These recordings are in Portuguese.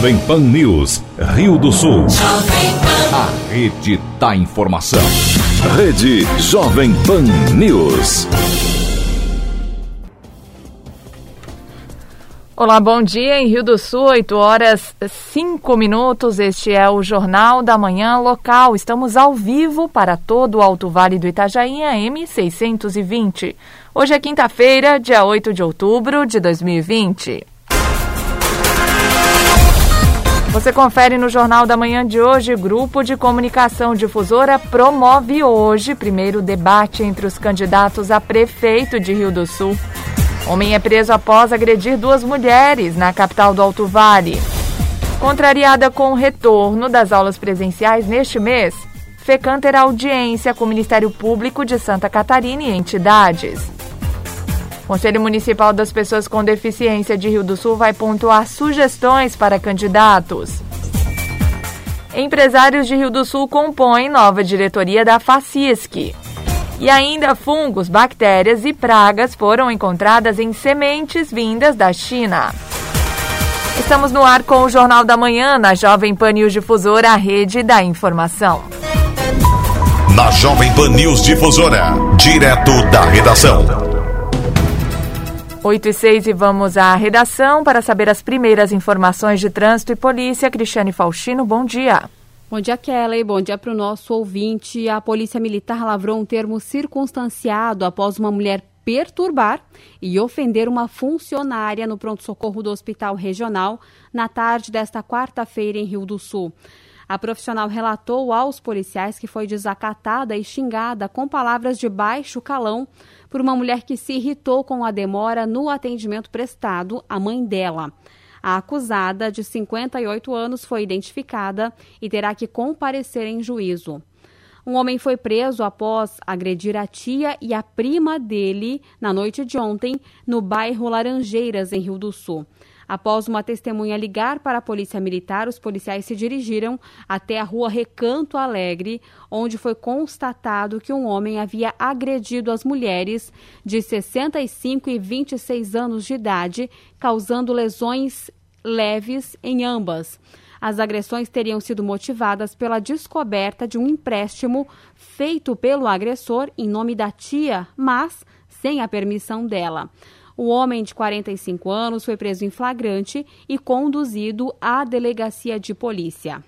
Jovem Pan News, Rio do Sul. A rede da informação. Rede Jovem Pan News. Olá, bom dia. Em Rio do Sul, 8 horas 5 minutos. Este é o Jornal da Manhã Local. Estamos ao vivo para todo o Alto Vale do Itajaí, M620. Hoje é quinta-feira, dia 8 de outubro de 2020. Você confere no Jornal da Manhã de hoje. Grupo de Comunicação Difusora promove hoje primeiro debate entre os candidatos a prefeito de Rio do Sul. Homem é preso após agredir duas mulheres na capital do Alto Vale. Contrariada com o retorno das aulas presenciais neste mês, FECAM terá audiência com o Ministério Público de Santa Catarina e entidades. Conselho Municipal das Pessoas com Deficiência de Rio do Sul vai pontuar sugestões para candidatos. Empresários de Rio do Sul compõem nova diretoria da FACISC. E ainda fungos, bactérias e pragas foram encontradas em sementes vindas da China. Estamos no ar com o Jornal da Manhã, na Jovem Pan News Difusora, a rede da informação. Na Jovem Pan News Difusora, direto da redação. 8 e 6 e vamos à redação para saber as primeiras informações de trânsito e polícia. Cristiane Faustino, bom dia. Bom dia, Kelly. Bom dia para o nosso ouvinte. A Polícia Militar lavrou um termo circunstanciado após uma mulher perturbar e ofender uma funcionária no pronto-socorro do Hospital Regional na tarde desta quarta-feira em Rio do Sul. A profissional relatou aos policiais que foi desacatada e xingada com palavras de baixo calão por uma mulher que se irritou com a demora no atendimento prestado à mãe dela. A acusada, de 58 anos, foi identificada e terá que comparecer em juízo. Um homem foi preso após agredir a tia e a prima dele na noite de ontem, no bairro Laranjeiras, em Rio do Sul. Após uma testemunha ligar para a Polícia Militar, os policiais se dirigiram até a rua Recanto Alegre, onde foi constatado que um homem havia agredido as mulheres de 65 e 26 anos de idade, causando lesões leves em ambas. As agressões teriam sido motivadas pela descoberta de um empréstimo feito pelo agressor em nome da tia, mas sem a permissão dela. O homem de 45 anos foi preso em flagrante e conduzido à delegacia de polícia.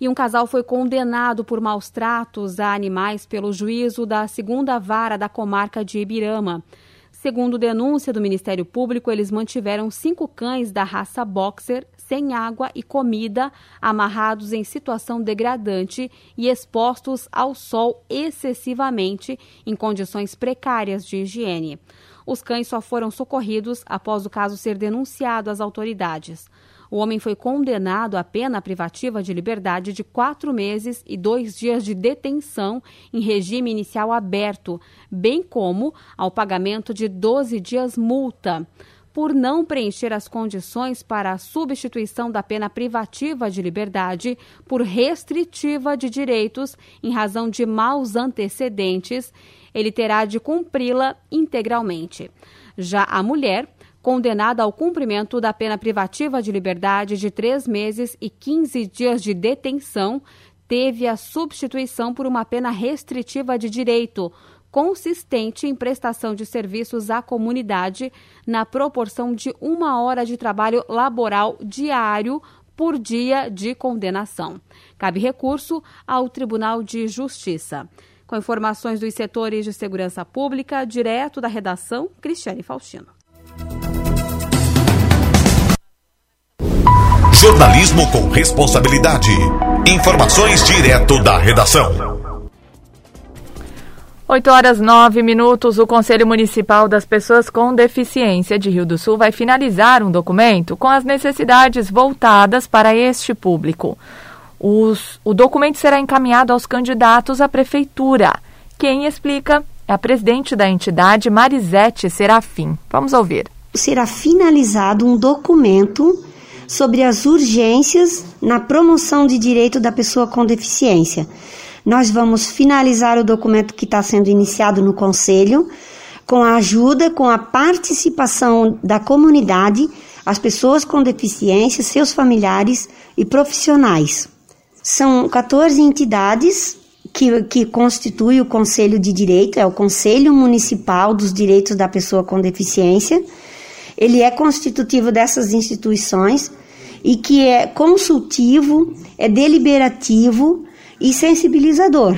E um casal foi condenado por maus tratos a animais pelo juízo da segunda vara da comarca de Ibirama. Segundo denúncia do Ministério Público, eles mantiveram cinco cães da raça boxer sem água e comida, amarrados em situação degradante e expostos ao sol excessivamente, em condições precárias de higiene. Os cães só foram socorridos após o caso ser denunciado às autoridades. O homem foi condenado à pena privativa de liberdade de quatro meses e dois dias de detenção em regime inicial aberto, bem como ao pagamento de 12 dias multa. Por não preencher as condições para a substituição da pena privativa de liberdade por restritiva de direitos em razão de maus antecedentes ele terá de cumpri-la integralmente. Já a mulher, condenada ao cumprimento da pena privativa de liberdade de três meses e 15 dias de detenção, teve a substituição por uma pena restritiva de direito, consistente em prestação de serviços à comunidade na proporção de uma hora de trabalho laboral diário por dia de condenação. Cabe recurso ao Tribunal de Justiça. Com informações dos setores de segurança pública, direto da redação, Cristiane Faustino. Jornalismo com responsabilidade. Informações direto da redação. 8 horas 9 minutos. O Conselho Municipal das Pessoas com Deficiência de Rio do Sul vai finalizar um documento com as necessidades voltadas para este público. Os, o documento será encaminhado aos candidatos à prefeitura. Quem explica é a presidente da entidade, Marisete Serafim. Vamos ouvir. Será finalizado um documento sobre as urgências na promoção de direito da pessoa com deficiência. Nós vamos finalizar o documento que está sendo iniciado no Conselho, com a ajuda, com a participação da comunidade as pessoas com deficiência, seus familiares e profissionais. São 14 entidades que, que constitui o Conselho de Direito, é o Conselho Municipal dos Direitos da Pessoa com Deficiência. Ele é constitutivo dessas instituições e que é consultivo, é deliberativo e sensibilizador.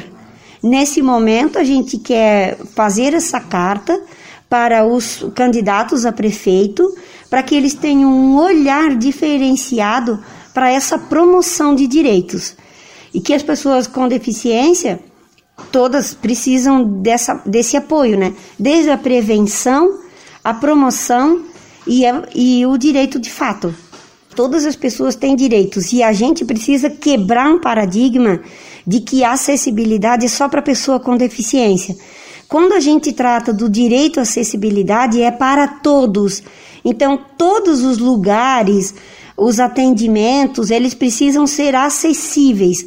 Nesse momento, a gente quer fazer essa carta para os candidatos a prefeito, para que eles tenham um olhar diferenciado para essa promoção de direitos. E que as pessoas com deficiência, todas precisam dessa, desse apoio, né? Desde a prevenção, a promoção e, a, e o direito de fato. Todas as pessoas têm direitos e a gente precisa quebrar um paradigma de que a acessibilidade é só para pessoa com deficiência. Quando a gente trata do direito à acessibilidade, é para todos. Então, todos os lugares, os atendimentos, eles precisam ser acessíveis.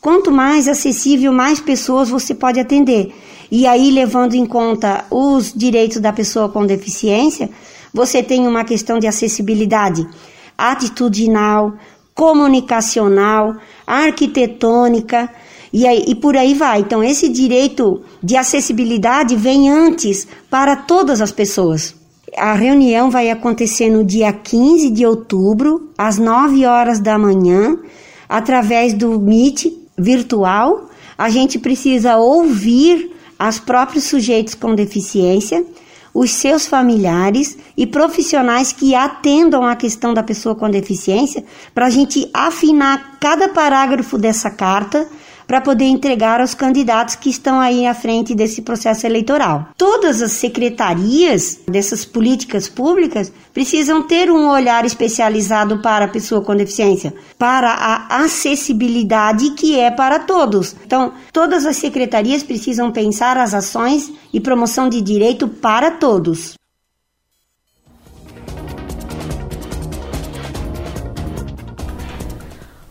Quanto mais acessível, mais pessoas você pode atender. E aí, levando em conta os direitos da pessoa com deficiência, você tem uma questão de acessibilidade atitudinal, comunicacional, arquitetônica e, aí, e por aí vai. Então, esse direito de acessibilidade vem antes para todas as pessoas. A reunião vai acontecer no dia 15 de outubro, às 9 horas da manhã, através do Meet virtual. A gente precisa ouvir os próprios sujeitos com deficiência os seus familiares e profissionais que atendam a questão da pessoa com deficiência, para a gente afinar cada parágrafo dessa carta para poder entregar aos candidatos que estão aí à frente desse processo eleitoral. Todas as secretarias dessas políticas públicas precisam ter um olhar especializado para a pessoa com deficiência, para a acessibilidade que é para todos. Então, todas as secretarias precisam pensar as ações e promoção de direito para todos.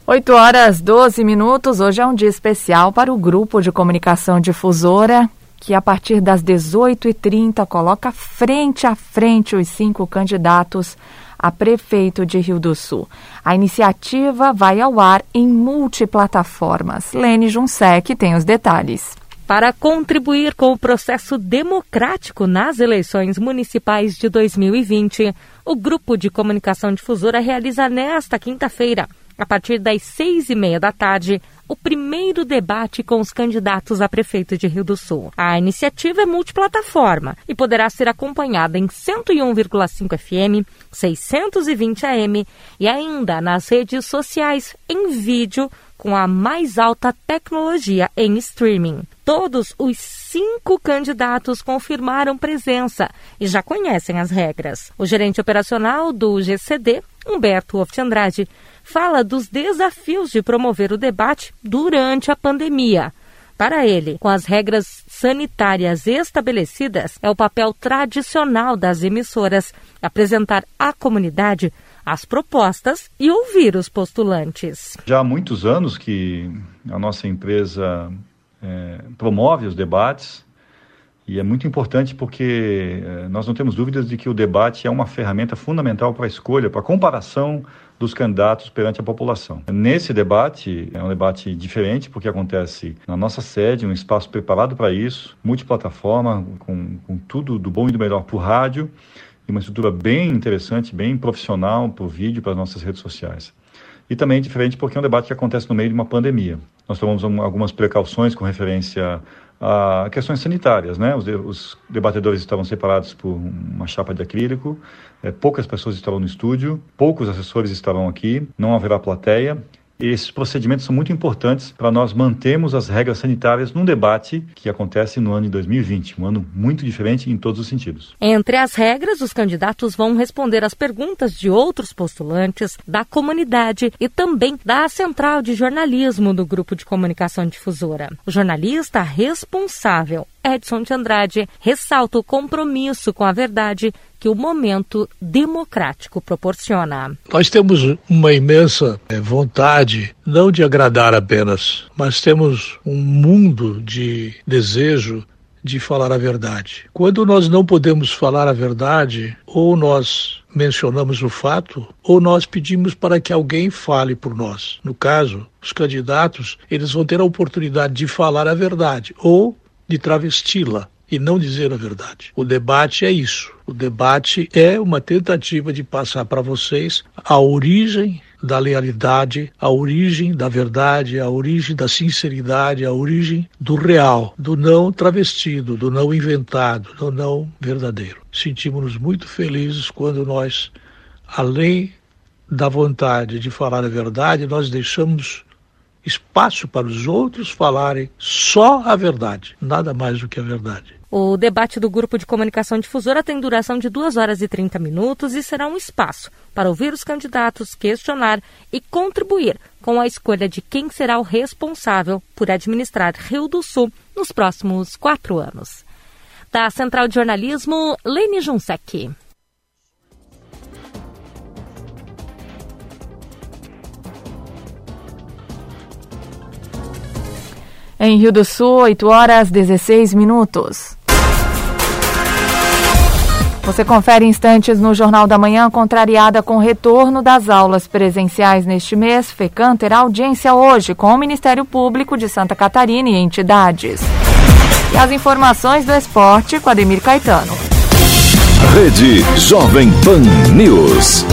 8 horas 12 minutos. Hoje é um dia especial para o grupo de comunicação difusora, que a partir das 18h30 coloca frente a frente os cinco candidatos a prefeito de Rio do Sul. A iniciativa vai ao ar em multiplataformas. Lene Junsec tem os detalhes. Para contribuir com o processo democrático nas eleições municipais de 2020, o grupo de comunicação difusora realiza nesta quinta-feira a partir das seis e meia da tarde, o primeiro debate com os candidatos a prefeito de Rio do Sul. A iniciativa é multiplataforma e poderá ser acompanhada em 101,5 FM, 620 AM e ainda nas redes sociais em vídeo com a mais alta tecnologia em streaming. Todos os cinco candidatos confirmaram presença e já conhecem as regras. O gerente operacional do GCD, Humberto Oft Andrade, fala dos desafios de promover o debate durante a pandemia. Para ele, com as regras sanitárias estabelecidas, é o papel tradicional das emissoras apresentar à comunidade as propostas e ouvir os postulantes. Já há muitos anos que a nossa empresa é, promove os debates e é muito importante porque é, nós não temos dúvidas de que o debate é uma ferramenta fundamental para a escolha, para a comparação dos candidatos perante a população. Nesse debate, é um debate diferente, porque acontece na nossa sede, um espaço preparado para isso, multiplataforma, com, com tudo do bom e do melhor por rádio, e uma estrutura bem interessante, bem profissional para o vídeo, para as nossas redes sociais. E também diferente porque é um debate que acontece no meio de uma pandemia. Nós tomamos algumas precauções com referência a questões sanitárias, né? Os, os debatedores estavam separados por uma chapa de acrílico, é, poucas pessoas estarão no estúdio, poucos assessores estarão aqui, não haverá plateia esses procedimentos são muito importantes para nós mantermos as regras sanitárias num debate que acontece no ano de 2020, um ano muito diferente em todos os sentidos. Entre as regras, os candidatos vão responder às perguntas de outros postulantes, da comunidade e também da Central de Jornalismo do Grupo de Comunicação Difusora. O jornalista responsável Edson de Andrade ressalta o compromisso com a verdade que o momento democrático proporciona. Nós temos uma imensa eh, vontade, não de agradar apenas, mas temos um mundo de desejo de falar a verdade. Quando nós não podemos falar a verdade, ou nós mencionamos o fato, ou nós pedimos para que alguém fale por nós. No caso, os candidatos, eles vão ter a oportunidade de falar a verdade ou de travesti-la e não dizer a verdade. O debate é isso. O debate é uma tentativa de passar para vocês a origem da lealidade, a origem da verdade, a origem da sinceridade, a origem do real, do não travestido, do não inventado, do não verdadeiro. Sentimos-nos muito felizes quando nós, além da vontade de falar a verdade, nós deixamos espaço para os outros falarem só a verdade, nada mais do que a verdade. O debate do Grupo de Comunicação Difusora tem duração de 2 horas e 30 minutos e será um espaço para ouvir os candidatos, questionar e contribuir com a escolha de quem será o responsável por administrar Rio do Sul nos próximos quatro anos. Da Central de Jornalismo, Lene Junsec. Em Rio do Sul, 8 horas 16 minutos. Você confere instantes no Jornal da Manhã, contrariada com o retorno das aulas presenciais neste mês. FECAM terá audiência hoje com o Ministério Público de Santa Catarina e entidades. E as informações do esporte com Ademir Caetano. Rede Jovem Pan News.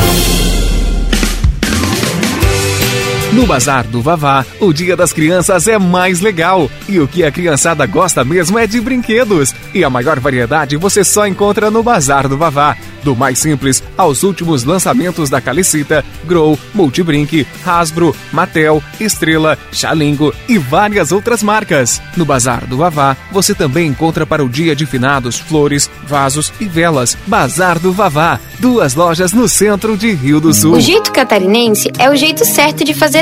No Bazar do Vavá, o Dia das Crianças é mais legal. E o que a criançada gosta mesmo é de brinquedos. E a maior variedade você só encontra no Bazar do Vavá. Do mais simples aos últimos lançamentos da Calicita, Grow, Multibrink, Hasbro, Mattel, Estrela, Xalingo e várias outras marcas. No Bazar do Vavá, você também encontra para o dia de finados flores, vasos e velas. Bazar do Vavá, duas lojas no centro de Rio do Sul. O jeito catarinense é o jeito certo de fazer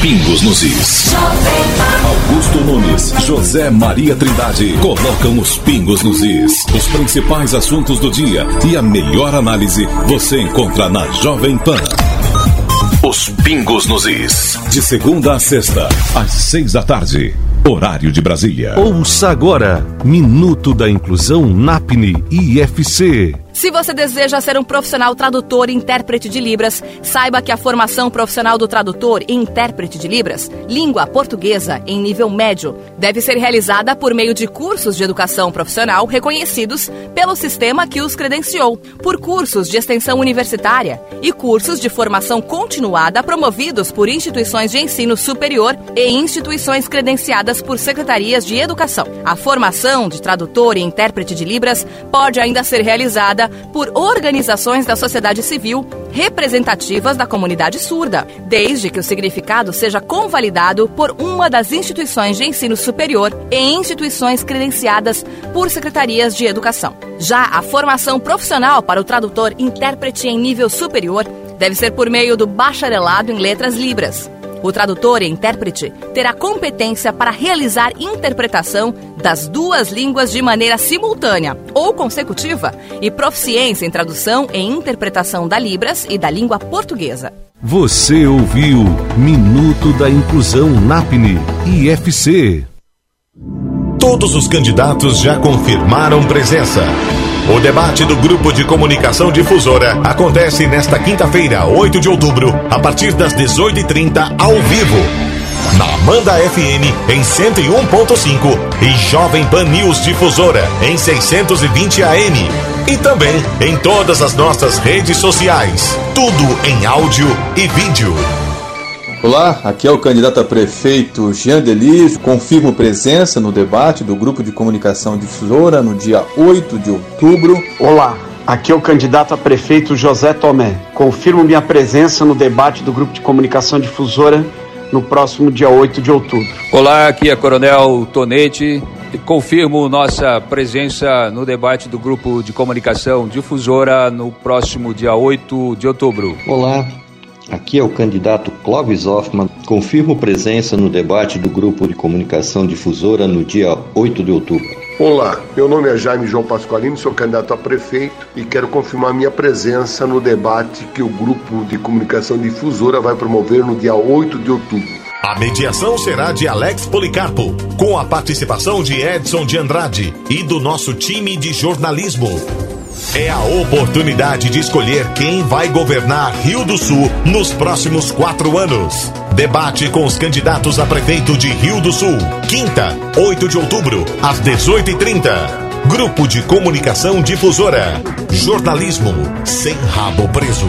Pingos nos is. Augusto Nunes, José Maria Trindade colocam os pingos nos is. Os principais assuntos do dia e a melhor análise você encontra na Jovem Pan. Os pingos nos is. De segunda a sexta, às seis da tarde. Horário de Brasília. Ouça agora Minuto da Inclusão NAPNE IFC. Se você deseja ser um profissional tradutor e intérprete de Libras, saiba que a formação profissional do tradutor e intérprete de Libras, língua portuguesa em nível médio, deve ser realizada por meio de cursos de educação profissional reconhecidos pelo sistema que os credenciou, por cursos de extensão universitária e cursos de formação continuada promovidos por instituições de ensino superior e instituições credenciadas por secretarias de educação. A formação de tradutor e intérprete de Libras pode ainda ser realizada por organizações da sociedade civil representativas da comunidade surda, desde que o significado seja convalidado por uma das instituições de ensino superior e instituições credenciadas por secretarias de educação. Já a formação profissional para o tradutor intérprete em nível superior deve ser por meio do bacharelado em letras libras. O tradutor e intérprete terá competência para realizar interpretação das duas línguas de maneira simultânea ou consecutiva e proficiência em tradução e interpretação da Libras e da língua portuguesa. Você ouviu Minuto da Inclusão NAPNE IFC. Todos os candidatos já confirmaram presença. O debate do Grupo de Comunicação Difusora acontece nesta quinta-feira, 8 de outubro, a partir das 18h30, ao vivo. Na Amanda FM em 101.5 e Jovem Pan News Difusora em 620 AM. E também em todas as nossas redes sociais. Tudo em áudio e vídeo. Olá, aqui é o candidato a prefeito Jean Delis. Confirmo presença no debate do Grupo de Comunicação Difusora no dia 8 de outubro. Olá, aqui é o candidato a prefeito José Tomé. Confirmo minha presença no debate do Grupo de Comunicação Difusora no próximo dia 8 de outubro. Olá, aqui é Coronel Tonete. confirmo nossa presença no debate do grupo de comunicação difusora no próximo dia 8 de outubro. Olá, aqui é o candidato Clóvis Hoffmann. Confirmo presença no debate do grupo de comunicação difusora no dia 8 de outubro. Olá, meu nome é Jaime João Pasqualino, sou candidato a prefeito e quero confirmar minha presença no debate que o grupo de comunicação difusora vai promover no dia 8 de outubro. A mediação será de Alex Policarpo, com a participação de Edson de Andrade e do nosso time de jornalismo. É a oportunidade de escolher quem vai governar Rio do Sul nos próximos quatro anos. Debate com os candidatos a prefeito de Rio do Sul. Quinta, 8 de outubro, às 18h30. Grupo de Comunicação Difusora. Jornalismo sem rabo preso.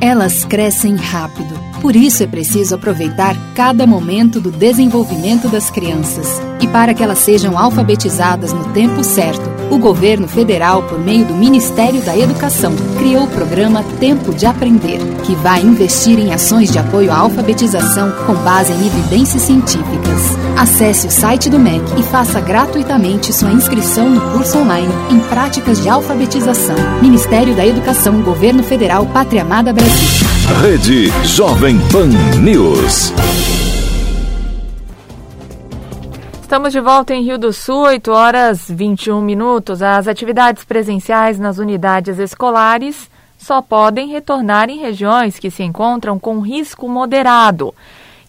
Elas crescem rápido. Por isso é preciso aproveitar cada momento do desenvolvimento das crianças. E para que elas sejam alfabetizadas no tempo certo, o governo federal, por meio do Ministério da Educação, criou o programa Tempo de Aprender, que vai investir em ações de apoio à alfabetização com base em evidências científicas. Acesse o site do MEC e faça gratuitamente sua inscrição no curso online em práticas de alfabetização. Ministério da Educação, Governo Federal, Pátria Amada Brasil. Rede Jovem Pan News. Estamos de volta em Rio do Sul, 8 horas 21 minutos. As atividades presenciais nas unidades escolares só podem retornar em regiões que se encontram com risco moderado,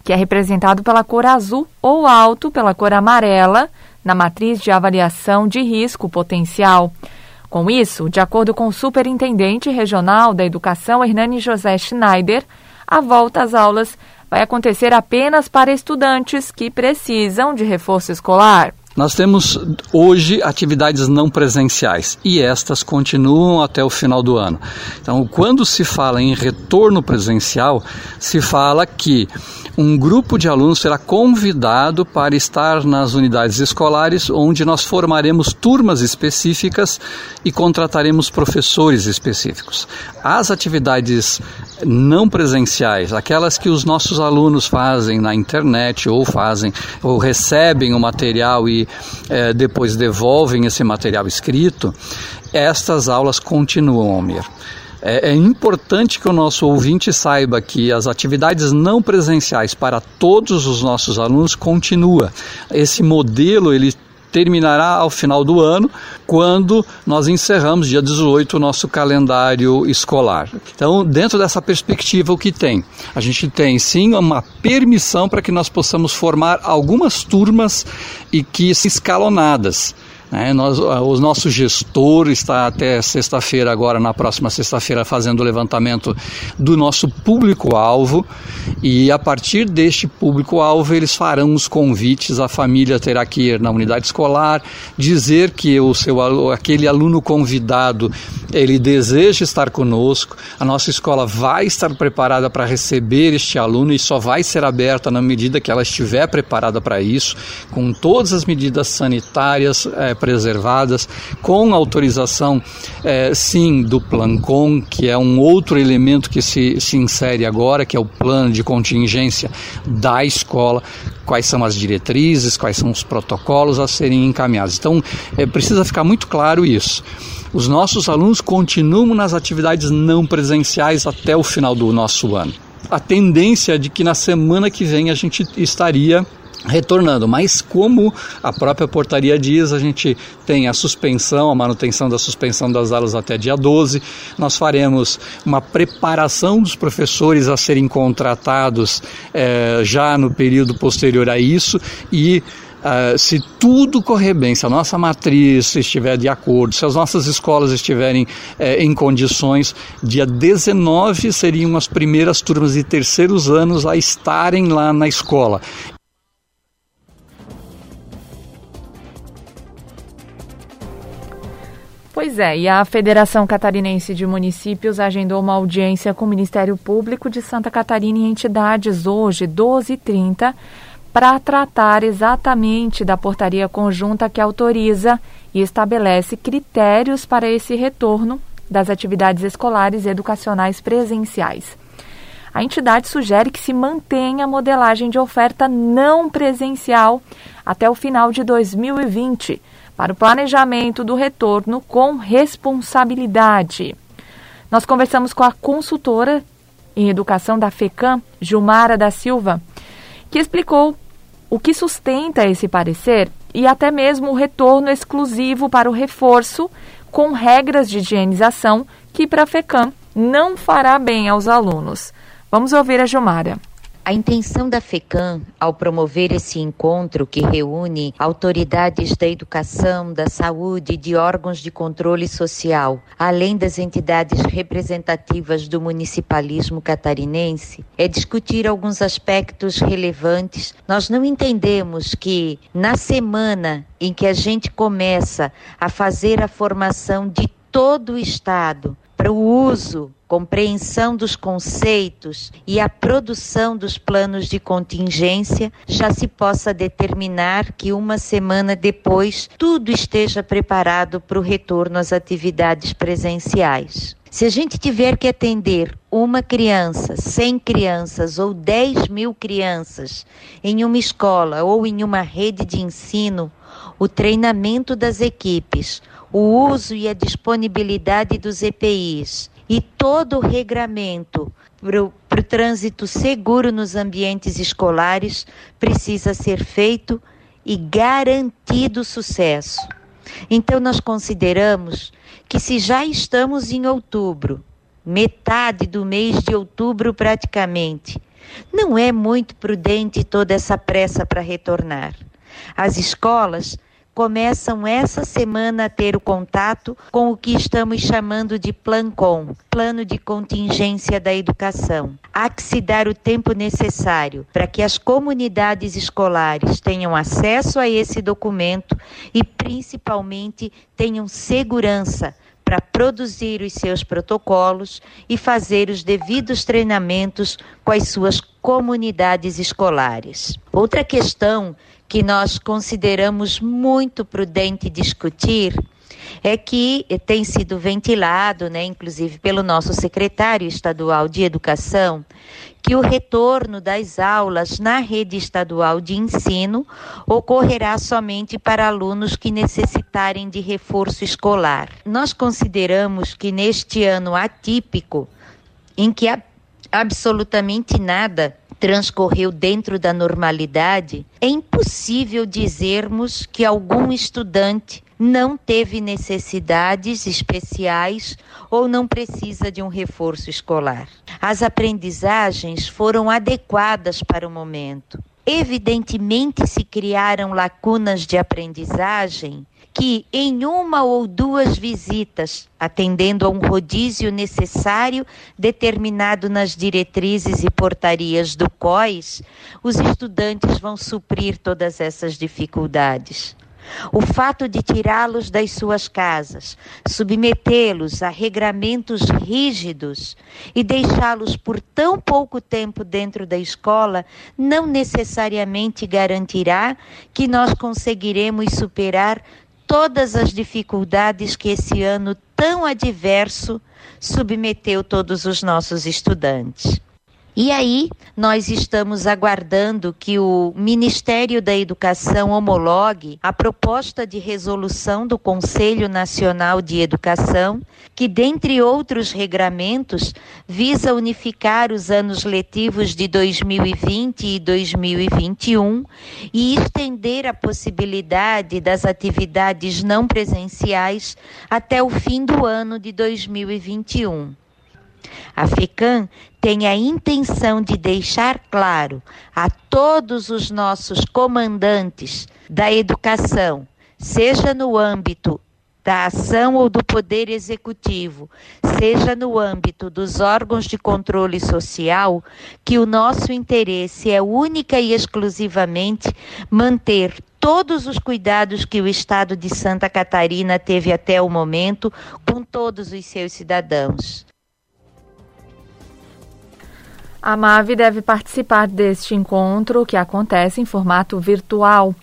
que é representado pela cor azul ou alto pela cor amarela na matriz de avaliação de risco potencial. Com isso, de acordo com o Superintendente Regional da Educação, Hernani José Schneider, a volta às aulas vai acontecer apenas para estudantes que precisam de reforço escolar. Nós temos hoje atividades não presenciais e estas continuam até o final do ano. Então, quando se fala em retorno presencial, se fala que um grupo de alunos será convidado para estar nas unidades escolares, onde nós formaremos turmas específicas e contrataremos professores específicos. As atividades não presenciais, aquelas que os nossos alunos fazem na internet ou fazem ou recebem o material e é, depois devolvem esse material escrito, estas aulas continuam, Almir. É, é, importante que o nosso ouvinte saiba que as atividades não presenciais para todos os nossos alunos continua. Esse modelo ele terminará ao final do ano, quando nós encerramos, dia 18, o nosso calendário escolar. Então, dentro dessa perspectiva, o que tem? A gente tem sim uma permissão para que nós possamos formar algumas turmas e que escalonadas. Né? Nós, o nosso gestor está até sexta-feira, agora na próxima sexta-feira, fazendo o levantamento do nosso público-alvo. E a partir deste público-alvo eles farão os convites, a família terá que ir na unidade escolar, dizer que o seu, aquele aluno convidado ele deseja estar conosco, a nossa escola vai estar preparada para receber este aluno e só vai ser aberta na medida que ela estiver preparada para isso, com todas as medidas sanitárias, é, preservadas, com autorização, é, sim, do PLANCOM, que é um outro elemento que se, se insere agora, que é o plano de contingência da escola, quais são as diretrizes, quais são os protocolos a serem encaminhados. Então, é, precisa ficar muito claro isso. Os nossos alunos continuam nas atividades não presenciais até o final do nosso ano. A tendência é de que na semana que vem a gente estaria retornando. Mas como a própria portaria diz, a gente tem a suspensão, a manutenção da suspensão das aulas até dia 12. Nós faremos uma preparação dos professores a serem contratados eh, já no período posterior a isso e Uh, se tudo correr bem, se a nossa matriz estiver de acordo, se as nossas escolas estiverem eh, em condições, dia 19 seriam as primeiras turmas de terceiros anos a estarem lá na escola. Pois é, e a Federação Catarinense de Municípios agendou uma audiência com o Ministério Público de Santa Catarina e entidades hoje, 12h30, para tratar exatamente da portaria conjunta que autoriza e estabelece critérios para esse retorno das atividades escolares e educacionais presenciais. A entidade sugere que se mantenha a modelagem de oferta não presencial até o final de 2020 para o planejamento do retorno com responsabilidade. Nós conversamos com a consultora em educação da FECAM, Gilmara da Silva, que explicou o que sustenta esse parecer e até mesmo o retorno exclusivo para o reforço com regras de higienização que para a FECAM não fará bem aos alunos. Vamos ouvir a Gilmara. A intenção da FECAM, ao promover esse encontro que reúne autoridades da educação, da saúde e de órgãos de controle social, além das entidades representativas do municipalismo catarinense, é discutir alguns aspectos relevantes. Nós não entendemos que na semana em que a gente começa a fazer a formação de todo o Estado para o uso compreensão dos conceitos e a produção dos planos de contingência, já se possa determinar que uma semana depois tudo esteja preparado para o retorno às atividades presenciais. Se a gente tiver que atender uma criança, 100 crianças ou 10 mil crianças em uma escola ou em uma rede de ensino, o treinamento das equipes, o uso e a disponibilidade dos EPIs e todo o regramento para o trânsito seguro nos ambientes escolares precisa ser feito e garantido sucesso. Então, nós consideramos que, se já estamos em outubro, metade do mês de outubro praticamente, não é muito prudente toda essa pressa para retornar. As escolas começam essa semana a ter o contato com o que estamos chamando de PLANCOM, Plano de Contingência da Educação. Há que se dar o tempo necessário para que as comunidades escolares tenham acesso a esse documento e, principalmente, tenham segurança para produzir os seus protocolos e fazer os devidos treinamentos com as suas comunidades escolares. Outra questão que nós consideramos muito prudente discutir é que tem sido ventilado, né, inclusive pelo nosso secretário estadual de Educação, que o retorno das aulas na rede estadual de ensino ocorrerá somente para alunos que necessitarem de reforço escolar. Nós consideramos que neste ano atípico, em que absolutamente nada transcorreu dentro da normalidade, é impossível dizermos que algum estudante não teve necessidades especiais ou não precisa de um reforço escolar. As aprendizagens foram adequadas para o momento. Evidentemente se criaram lacunas de aprendizagem que em uma ou duas visitas, atendendo a um rodízio necessário determinado nas diretrizes e portarias do COIS, os estudantes vão suprir todas essas dificuldades. O fato de tirá-los das suas casas, submetê-los a regramentos rígidos e deixá-los por tão pouco tempo dentro da escola não necessariamente garantirá que nós conseguiremos superar todas as dificuldades que esse ano tão adverso submeteu todos os nossos estudantes. E aí, nós estamos aguardando que o Ministério da Educação homologue a proposta de resolução do Conselho Nacional de Educação, que, dentre outros regramentos, visa unificar os anos letivos de 2020 e 2021 e estender a possibilidade das atividades não presenciais até o fim do ano de 2021. A FECAM tem a intenção de deixar claro a todos os nossos comandantes da educação, seja no âmbito da ação ou do poder executivo, seja no âmbito dos órgãos de controle social, que o nosso interesse é única e exclusivamente manter todos os cuidados que o Estado de Santa Catarina teve até o momento com todos os seus cidadãos. A MAVE deve participar deste encontro, que acontece em formato virtual.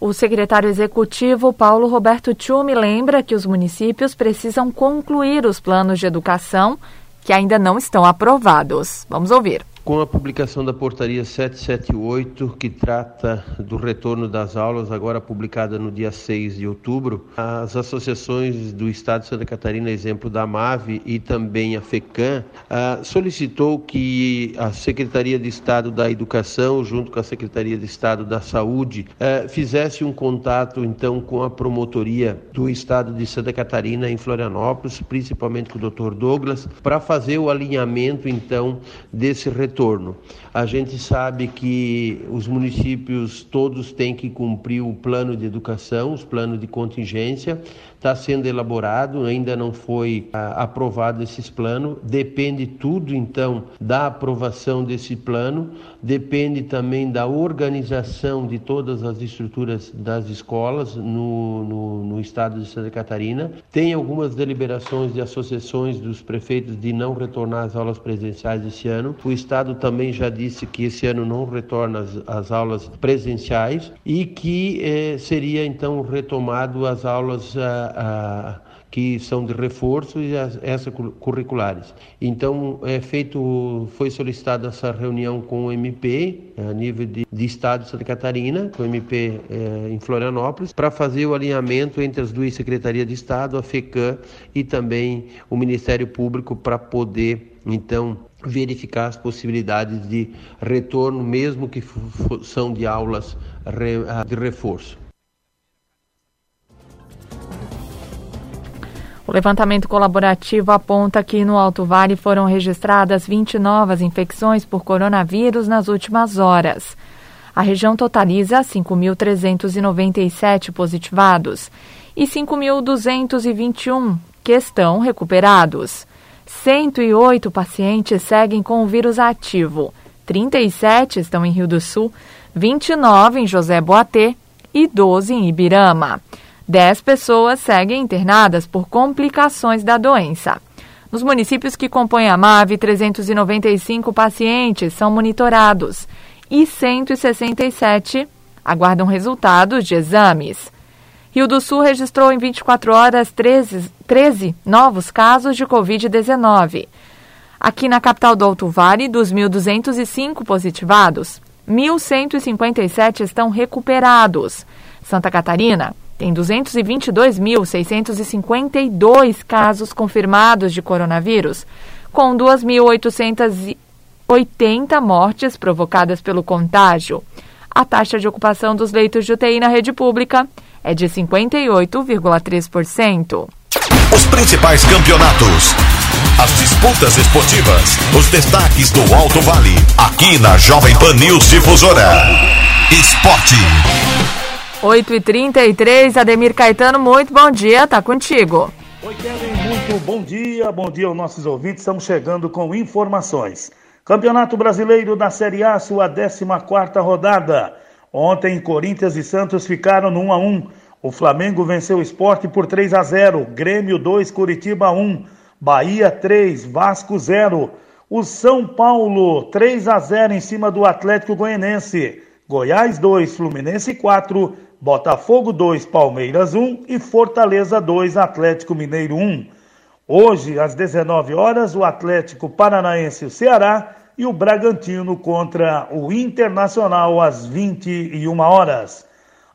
O secretário executivo Paulo Roberto Tchumi lembra que os municípios precisam concluir os planos de educação que ainda não estão aprovados. Vamos ouvir. Com a publicação da portaria 778, que trata do retorno das aulas, agora publicada no dia 6 de outubro, as associações do Estado de Santa Catarina, exemplo da MAVE e também a FECAM, ah, solicitou que a Secretaria de Estado da Educação, junto com a Secretaria de Estado da Saúde, ah, fizesse um contato então com a promotoria do Estado de Santa Catarina em Florianópolis, principalmente com o Dr. Douglas, para fazer o alinhamento então desse retorno retorno. A gente sabe que os municípios todos têm que cumprir o plano de educação, os planos de contingência, está sendo elaborado, ainda não foi ah, aprovado esses planos. Depende tudo, então, da aprovação desse plano, depende também da organização de todas as estruturas das escolas no, no, no estado de Santa Catarina. Tem algumas deliberações de associações dos prefeitos de não retornar às aulas presenciais esse ano. O estado também já disse que esse ano não retorna às, às aulas presenciais e que eh, seria então retomado as aulas ah, a, que são de reforço e extracurriculares. Então, é feito, foi solicitada essa reunião com o MP, a nível de, de Estado de Santa Catarina, com o MP é, em Florianópolis, para fazer o alinhamento entre as duas secretarias de Estado, a FECAM e também o Ministério Público, para poder, então, verificar as possibilidades de retorno, mesmo que são de aulas de reforço. O levantamento colaborativo aponta que no Alto Vale foram registradas 20 novas infecções por coronavírus nas últimas horas. A região totaliza 5.397 positivados e 5.221 que estão recuperados. 108 pacientes seguem com o vírus ativo, 37 estão em Rio do Sul, 29 em José Boatê e 12 em Ibirama. Dez pessoas seguem internadas por complicações da doença. Nos municípios que compõem a MAVE, 395 pacientes são monitorados e 167 aguardam resultados de exames. Rio do Sul registrou em 24 horas 13, 13 novos casos de Covid-19. Aqui na capital do Alto Vale, dos 1.205 positivados, 1.157 estão recuperados. Santa Catarina tem 222.652 casos confirmados de coronavírus, com 2.880 mortes provocadas pelo contágio. A taxa de ocupação dos leitos de UTI na rede pública é de 58,3%. Os principais campeonatos, as disputas esportivas, os destaques do Alto Vale, aqui na Jovem Pan News Difusora. Esporte. 8 e 33 Ademir Caetano, muito bom dia, tá contigo. Oi, Kevin, muito bom dia, bom dia aos nossos ouvintes, estamos chegando com informações. Campeonato Brasileiro da Série A, sua 14 rodada. Ontem, Corinthians e Santos ficaram no 1 a 1 O Flamengo venceu o esporte por 3 a 0 Grêmio 2, Curitiba 1. Bahia 3, Vasco 0. O São Paulo 3 a 0 em cima do Atlético Goianense. Goiás 2, Fluminense 4, Botafogo 2, Palmeiras 1 e Fortaleza 2, Atlético Mineiro 1. Hoje, às 19 horas, o Atlético Paranaense o Ceará e o Bragantino contra o Internacional às 21 horas.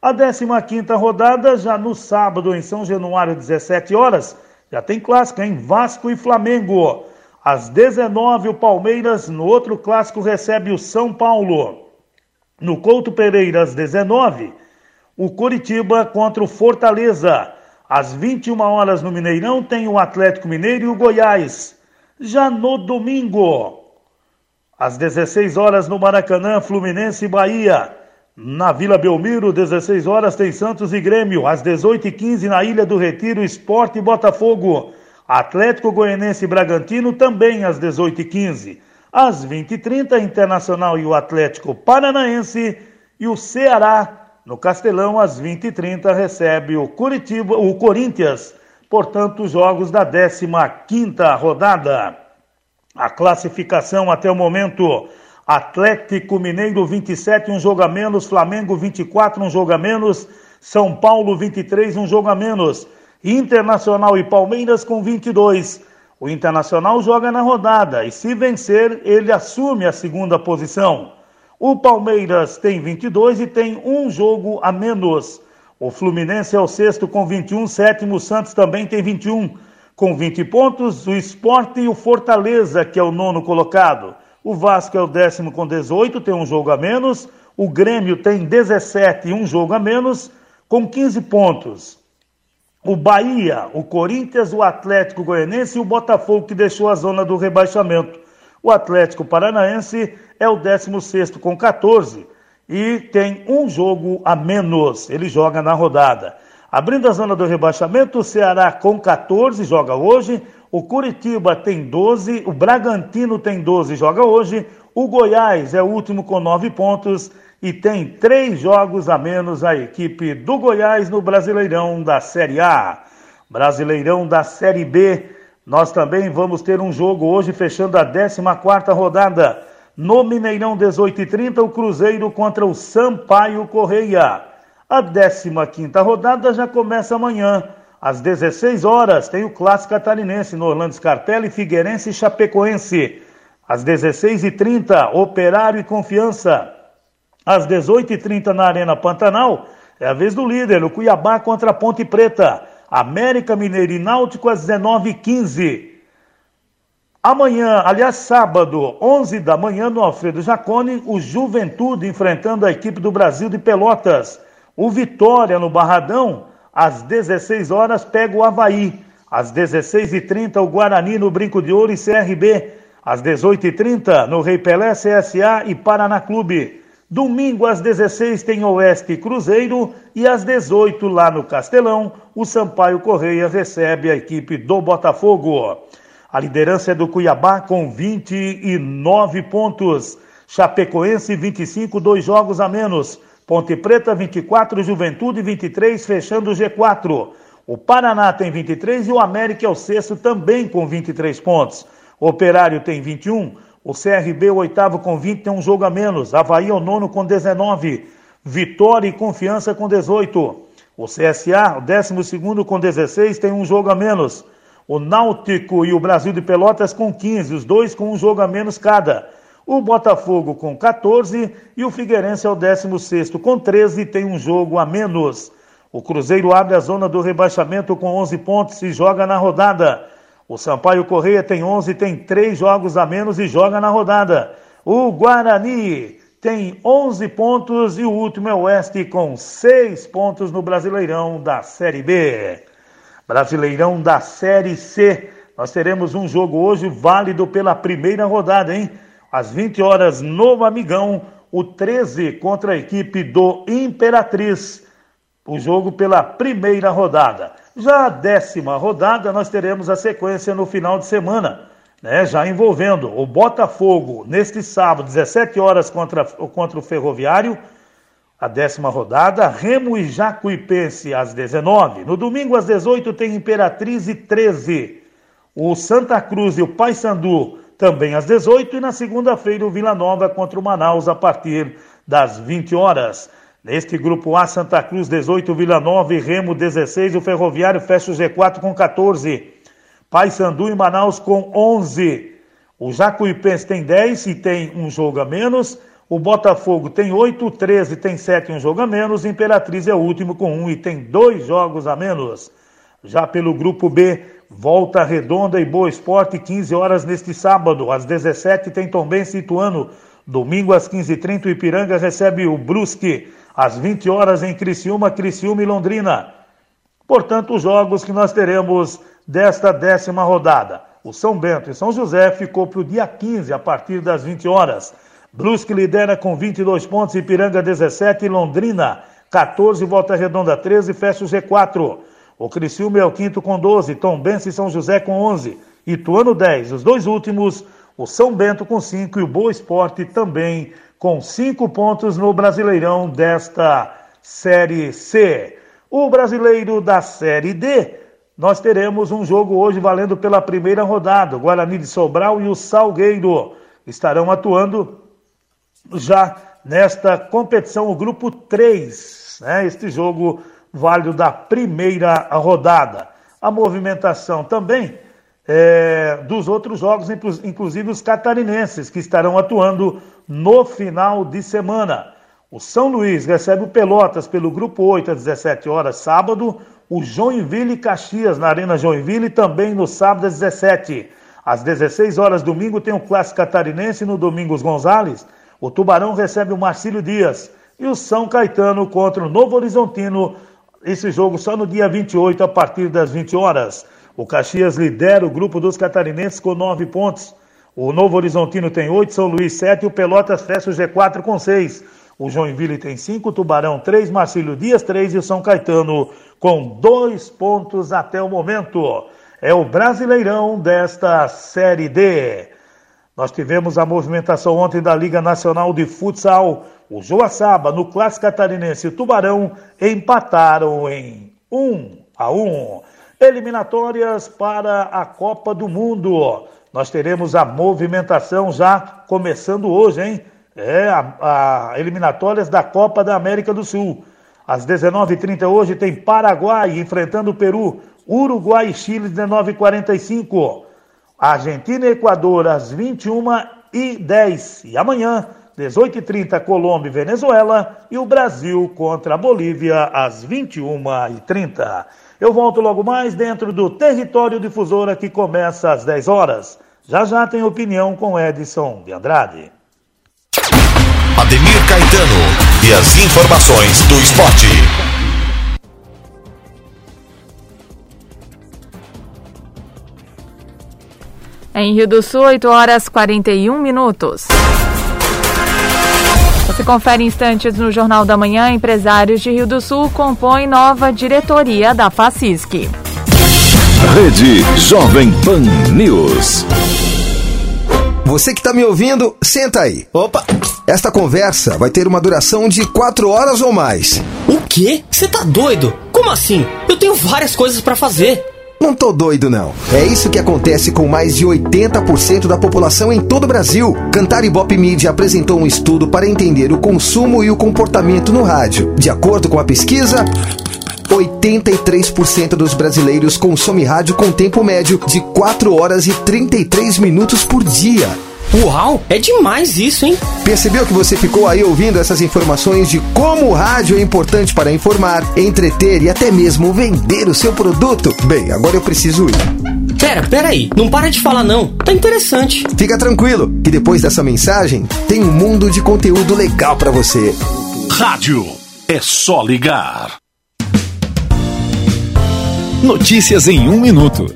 A 15ª rodada, já no sábado em São Januário, 17 horas, já tem clássico em Vasco e Flamengo. Às 19 o Palmeiras, no outro clássico, recebe o São Paulo. No Couto Pereira, às 19 o Curitiba contra o Fortaleza. Às 21 horas no Mineirão tem o Atlético Mineiro e o Goiás. Já no domingo, às 16 horas no Maracanã, Fluminense e Bahia. Na Vila Belmiro, 16 horas tem Santos e Grêmio. Às 18h15 na Ilha do Retiro, Esporte e Botafogo. Atlético Goianense e Bragantino também às 18h15. Às 20h30, Internacional e o Atlético Paranaense. E o Ceará no Castelão, às 20h30, recebe o, Curitiba, o Corinthians, portanto, os jogos da 15ª rodada. A classificação até o momento, Atlético Mineiro 27, um jogo a menos, Flamengo 24, um jogo a menos, São Paulo 23, um jogo a menos, Internacional e Palmeiras com 22. O Internacional joga na rodada e, se vencer, ele assume a segunda posição. O Palmeiras tem 22 e tem um jogo a menos. O Fluminense é o sexto com 21, sétimo o Santos também tem 21 com 20 pontos. O Esporte e o Fortaleza, que é o nono colocado. O Vasco é o décimo com 18, tem um jogo a menos. O Grêmio tem 17 e um jogo a menos, com 15 pontos. O Bahia, o Corinthians, o Atlético Goianense e o Botafogo, que deixou a zona do rebaixamento. O Atlético Paranaense é o 16 com 14 e tem um jogo a menos. Ele joga na rodada. Abrindo a zona do rebaixamento, o Ceará com 14 joga hoje. O Curitiba tem 12, o Bragantino tem 12 joga hoje. O Goiás é o último com 9 pontos e tem três jogos a menos a equipe do Goiás no Brasileirão da Série A. Brasileirão da Série B, nós também vamos ter um jogo hoje fechando a 14 rodada. No Mineirão 18h30, o Cruzeiro contra o Sampaio Correia. A 15 rodada já começa amanhã. Às 16 horas tem o Clássico Catarinense no Orlando Scarpelli, Figueirense e Chapecoense. Às 16h30, Operário e Confiança. Às 18h30 na Arena Pantanal, é a vez do líder, o Cuiabá contra a Ponte Preta. América Mineiro e Náutico às 19h15. Amanhã, aliás, sábado, 11 da manhã, no Alfredo Jacone, o Juventude enfrentando a equipe do Brasil de Pelotas. O Vitória no Barradão, às 16 horas, pega o Havaí. Às 16h30, o Guarani no Brinco de Ouro e CRB. Às 18h30, no Rei Pelé, CSA e Paraná Clube. Domingo às 16 tem Oeste Cruzeiro e às 18 lá no Castelão, o Sampaio Correia recebe a equipe do Botafogo. A liderança é do Cuiabá com 29 pontos. Chapecoense 25, dois jogos a menos. Ponte Preta 24, Juventude 23, fechando o G4. O Paraná tem 23 e o América é o sexto também com 23 pontos. Operário tem 21, o CRB o oitavo com 20 tem um jogo a menos. Havaí é o nono com 19. Vitória e Confiança com 18. O CSA, o décimo segundo com 16, tem um jogo a menos. O Náutico e o Brasil de Pelotas com 15, os dois com um jogo a menos cada o Botafogo com 14 e o Figueirense é o 16 com 13 tem um jogo a menos. O Cruzeiro abre a zona do rebaixamento com 11 pontos e joga na rodada. O Sampaio Correia tem 11, tem 3 jogos a menos e joga na rodada. O Guarani tem 11 pontos e o último é o Oeste com 6 pontos no Brasileirão da Série B. Brasileirão da Série C. Nós teremos um jogo hoje válido pela primeira rodada, hein? às 20 horas no Amigão, o 13 contra a equipe do Imperatriz. O jogo pela primeira rodada. Já a décima rodada, nós teremos a sequência no final de semana, né? já envolvendo o Botafogo neste sábado, 17 horas contra, contra o Ferroviário, a décima rodada, Remo e Jacuipense às 19. No domingo às 18 tem Imperatriz e 13. O Santa Cruz e o Paysandu também às 18 e na segunda-feira o Vila Nova contra o Manaus a partir das 20 horas. Neste grupo A, Santa Cruz 18, Vila Nova Remo 16, o Ferroviário fecha o G4 com 14. Paysandu e Manaus com 11. O Jacuipense tem 10 e tem um jogo a menos. O Botafogo tem 8, 13 tem 7 e um jogo a menos. Imperatriz é o último com 1 e tem dois jogos a menos. Já pelo grupo B, Volta Redonda e Boa Esporte, 15 horas neste sábado. Às 17 tem Tombense e Ituano. Domingo às 15h30 o Ipiranga recebe o Brusque. Às 20 horas em Criciúma, Criciúma e Londrina. Portanto, os jogos que nós teremos desta décima rodada. O São Bento e São José ficou para o dia 15, a partir das 20 horas. Brusque lidera com 22 pontos, Ipiranga 17 e Londrina 14, Volta Redonda 13, fecha o G4. O Criciúma é o quinto com 12, Tom Benção e São José com 11, Ituano 10. Os dois últimos, o São Bento com 5 e o Boa Esporte também com 5 pontos no Brasileirão desta Série C. O brasileiro da Série D, nós teremos um jogo hoje valendo pela primeira rodada. O Guarani de Sobral e o Salgueiro estarão atuando já nesta competição, o grupo 3. Né? Este jogo válido da primeira rodada. A movimentação também é, dos outros jogos, inclusive os catarinenses, que estarão atuando no final de semana. O São Luís recebe o Pelotas pelo grupo 8 às 17 horas, sábado. O Joinville e Caxias na Arena Joinville também no sábado às 17. Às 16 horas, domingo, tem o Clássico Catarinense no Domingos Gonzalez. O Tubarão recebe o Marcílio Dias. E o São Caetano contra o Novo Horizontino. Esse jogo só no dia 28, a partir das 20 horas. O Caxias lidera o grupo dos catarinenses com 9 pontos. O Novo Horizontino tem 8, São Luís 7 e o Pelotas fecha o G4 com 6. O Joinville tem cinco, o Tubarão três, Marcílio Dias três e o São Caetano com dois pontos até o momento. É o Brasileirão desta Série D. Nós tivemos a movimentação ontem da Liga Nacional de Futsal. O Joaçaba, no Clássico Catarinense e o Tubarão empataram em 1 um a 1. Um. Eliminatórias para a Copa do Mundo. Nós teremos a movimentação já começando hoje, hein? É, a, a eliminatórias da Copa da América do Sul. Às 19h30 hoje tem Paraguai enfrentando o Peru, Uruguai e Chile, 19h45. Argentina e Equador às 21h10. E amanhã, 18h30, Colômbia e Venezuela. E o Brasil contra a Bolívia às 21h30. Eu volto logo mais dentro do Território Difusora que começa às 10 horas. Já já tem opinião com Edson de Andrade. Ademir Caetano e as informações do esporte. Em Rio do Sul, 8 horas 41 minutos. Você confere instantes no Jornal da Manhã. Empresários de Rio do Sul compõem nova diretoria da FACISC. Rede Jovem Pan News. Você que está me ouvindo, senta aí. Opa! Esta conversa vai ter uma duração de quatro horas ou mais. O quê? Você tá doido? Como assim? Eu tenho várias coisas para fazer. Não tô doido, não. É isso que acontece com mais de 80% da população em todo o Brasil. Cantar Ibope Media apresentou um estudo para entender o consumo e o comportamento no rádio. De acordo com a pesquisa, 83% dos brasileiros consomem rádio com tempo médio de 4 horas e 33 minutos por dia. Uau, é demais isso, hein? Percebeu que você ficou aí ouvindo essas informações de como o rádio é importante para informar, entreter e até mesmo vender o seu produto? Bem, agora eu preciso ir. Pera, pera aí, não para de falar não. Tá interessante. Fica tranquilo, que depois dessa mensagem tem um mundo de conteúdo legal para você. Rádio é só ligar. Notícias em um minuto.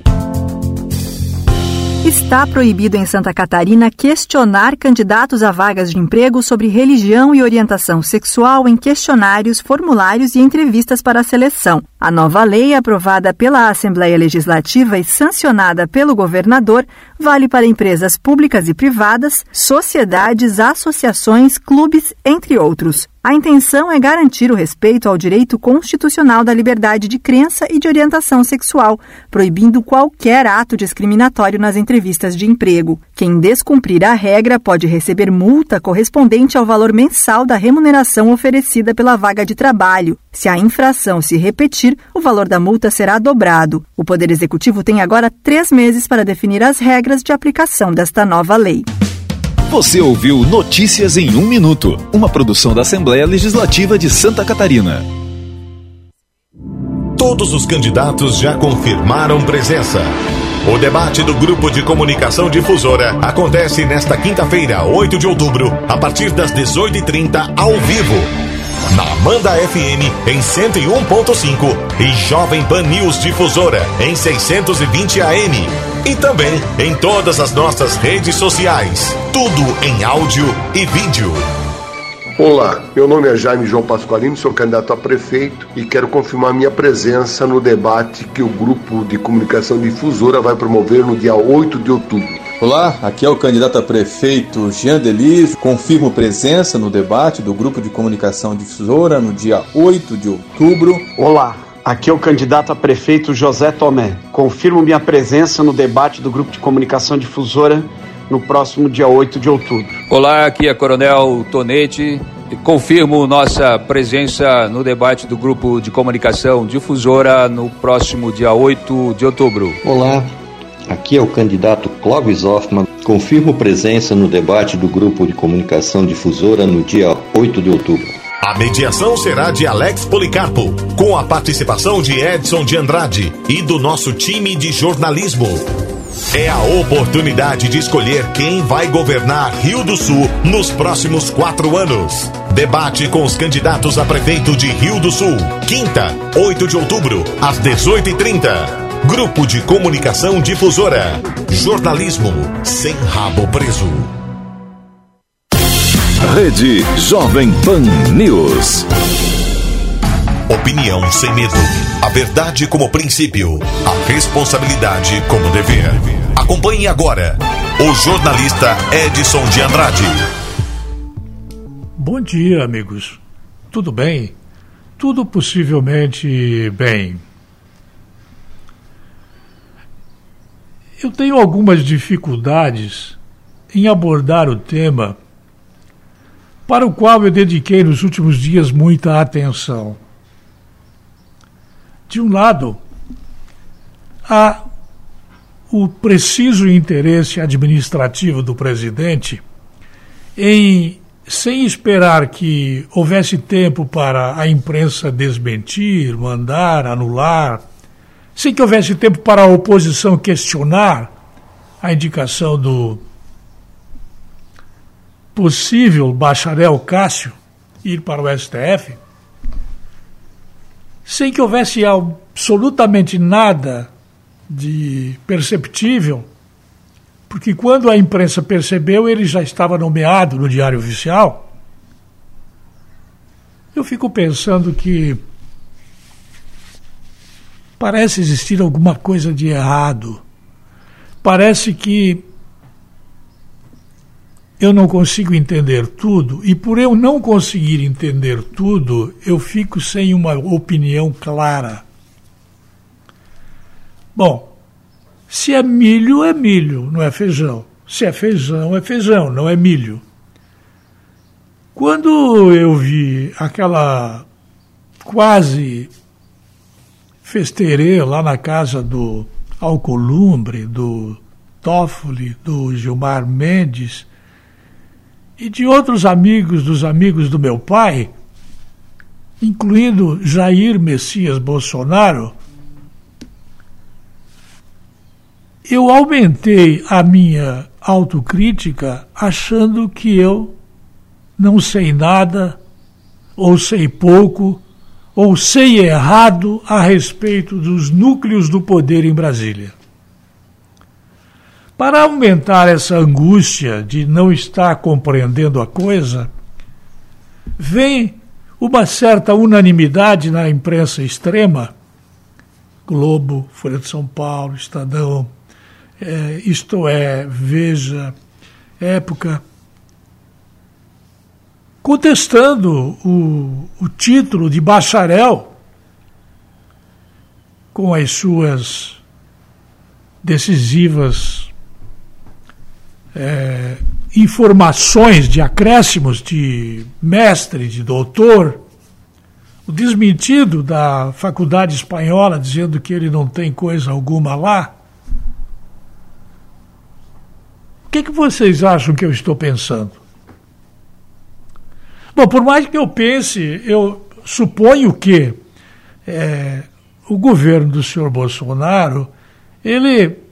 Está proibido em Santa Catarina questionar candidatos a vagas de emprego sobre religião e orientação sexual em questionários, formulários e entrevistas para a seleção. A nova lei, aprovada pela Assembleia Legislativa e sancionada pelo governador, vale para empresas públicas e privadas, sociedades, associações, clubes, entre outros. A intenção é garantir o respeito ao direito constitucional da liberdade de crença e de orientação sexual, proibindo qualquer ato discriminatório nas entrevistas de emprego. Quem descumprir a regra pode receber multa correspondente ao valor mensal da remuneração oferecida pela vaga de trabalho. Se a infração se repetir, o valor da multa será dobrado. O Poder Executivo tem agora três meses para definir as regras de aplicação desta nova lei. Você ouviu Notícias em um Minuto, uma produção da Assembleia Legislativa de Santa Catarina. Todos os candidatos já confirmaram presença. O debate do Grupo de Comunicação Difusora acontece nesta quinta-feira, 8 de outubro, a partir das 18h30, ao vivo. Na Amanda FM em 101.5 e Jovem Pan News Difusora em 620 AM. E também em todas as nossas redes sociais. Tudo em áudio e vídeo. Olá, meu nome é Jaime João Pasqualino, sou candidato a prefeito e quero confirmar minha presença no debate que o grupo de comunicação difusora vai promover no dia 8 de outubro. Olá, aqui é o candidato a prefeito Jean Delis. Confirmo presença no debate do grupo de comunicação difusora no dia 8 de outubro. Olá, aqui é o candidato a prefeito José Tomé. Confirmo minha presença no debate do grupo de comunicação difusora no próximo dia 8 de outubro. Olá, aqui é Coronel Tonete. Confirmo nossa presença no debate do grupo de comunicação difusora no próximo dia 8 de outubro. Olá, Aqui é o candidato Clóvis Hoffmann. Confirmo presença no debate do Grupo de Comunicação Difusora no dia 8 de outubro. A mediação será de Alex Policarpo, com a participação de Edson de Andrade e do nosso time de jornalismo. É a oportunidade de escolher quem vai governar Rio do Sul nos próximos quatro anos. Debate com os candidatos a prefeito de Rio do Sul. Quinta, 8 de outubro, às 18h30. Grupo de Comunicação Difusora. Jornalismo sem rabo preso. Rede Jovem Pan News. Opinião sem medo. A verdade como princípio. A responsabilidade como dever. Acompanhe agora o jornalista Edson de Andrade. Bom dia, amigos. Tudo bem? Tudo possivelmente bem. Eu tenho algumas dificuldades em abordar o tema para o qual eu dediquei nos últimos dias muita atenção. De um lado, há o preciso interesse administrativo do presidente em, sem esperar que houvesse tempo para a imprensa desmentir, mandar, anular, sem que houvesse tempo para a oposição questionar a indicação do possível bacharel Cássio ir para o STF, sem que houvesse absolutamente nada de perceptível, porque quando a imprensa percebeu, ele já estava nomeado no Diário Oficial. Eu fico pensando que parece existir alguma coisa de errado. Parece que eu não consigo entender tudo, e por eu não conseguir entender tudo, eu fico sem uma opinião clara. Bom, se é milho, é milho, não é feijão. Se é feijão, é feijão, não é milho. Quando eu vi aquela quase festerê lá na casa do Alcolumbre, do Toffoli, do Gilmar Mendes e de outros amigos dos amigos do meu pai, incluindo Jair Messias Bolsonaro, eu aumentei a minha autocrítica achando que eu não sei nada ou sei pouco ou sei errado a respeito dos núcleos do poder em Brasília. Para aumentar essa angústia de não estar compreendendo a coisa, vem uma certa unanimidade na imprensa extrema. Globo, Folha de São Paulo, Estadão, é, Isto é, Veja, Época, contestando o, o título de bacharel com as suas decisivas é, informações de acréscimos de mestre, de doutor, o desmentido da faculdade espanhola dizendo que ele não tem coisa alguma lá. O que, que vocês acham que eu estou pensando? Bom, por mais que eu pense, eu suponho que é, o governo do senhor Bolsonaro, ele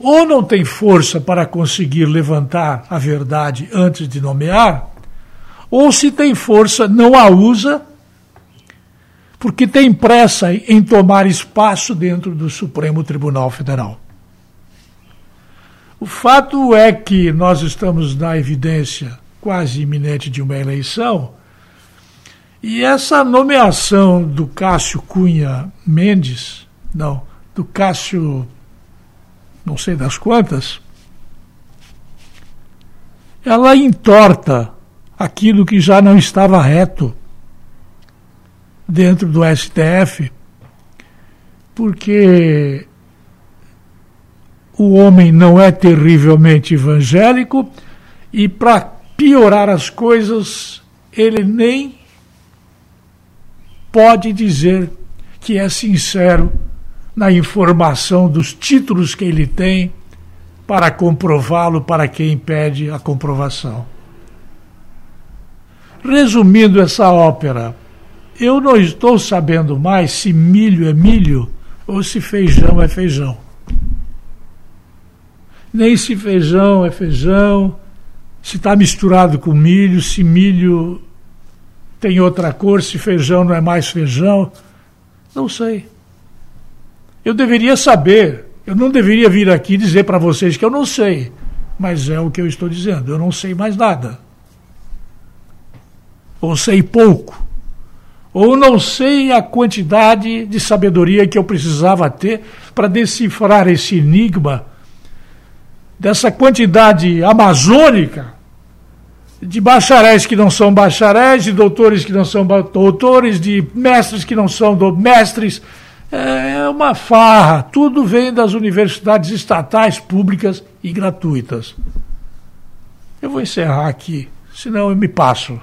ou não tem força para conseguir levantar a verdade antes de nomear, ou se tem força, não a usa, porque tem pressa em tomar espaço dentro do Supremo Tribunal Federal. O fato é que nós estamos na evidência quase iminente de uma eleição. E essa nomeação do Cássio Cunha Mendes, não, do Cássio, não sei das quantas, ela entorta aquilo que já não estava reto dentro do STF, porque o homem não é terrivelmente evangélico e para piorar as coisas, ele nem pode dizer que é sincero na informação dos títulos que ele tem para comprová-lo para quem pede a comprovação. Resumindo essa ópera, eu não estou sabendo mais se milho é milho ou se feijão é feijão. Nem se feijão é feijão, se está misturado com milho, se milho tem outra cor, se feijão não é mais feijão. Não sei. Eu deveria saber. Eu não deveria vir aqui dizer para vocês que eu não sei. Mas é o que eu estou dizendo. Eu não sei mais nada. Ou sei pouco. Ou não sei a quantidade de sabedoria que eu precisava ter para decifrar esse enigma dessa quantidade amazônica de bacharéis que não são bacharéis, de doutores que não são doutores, de mestres que não são mestres. É uma farra. Tudo vem das universidades estatais, públicas e gratuitas. Eu vou encerrar aqui, senão eu me passo.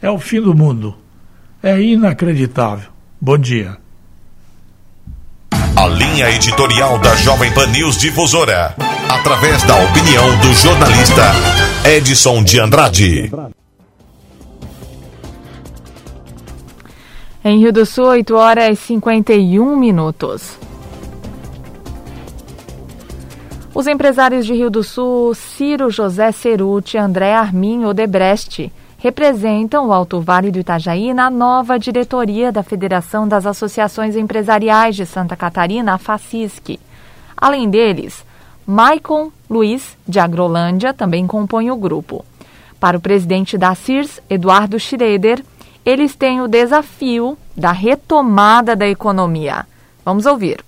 É o fim do mundo. É inacreditável. Bom dia. A linha editorial da Jovem Pan News Difusora, através da opinião do jornalista Edson de Andrade. Em Rio do Sul, 8 horas e 51 minutos. Os empresários de Rio do Sul, Ciro José Ceruti André Armin Odebrecht, representam o Alto Vale do Itajaí na nova diretoria da Federação das Associações Empresariais de Santa Catarina, a FACISC. Além deles, Maicon Luiz, de Agrolândia, também compõe o grupo. Para o presidente da CIRS, Eduardo Schroeder, eles têm o desafio da retomada da economia. Vamos ouvir.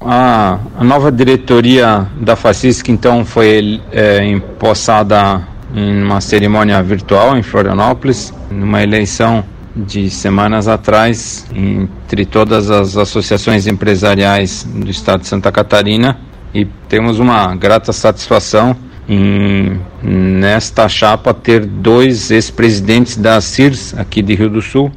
A, a nova diretoria da FACISC, então, foi é, empossada em uma cerimônia virtual em Florianópolis, numa eleição de semanas atrás entre todas as associações empresariais do estado de Santa Catarina e temos uma grata satisfação em nesta chapa ter dois ex-presidentes da CIRS aqui de Rio do Sul,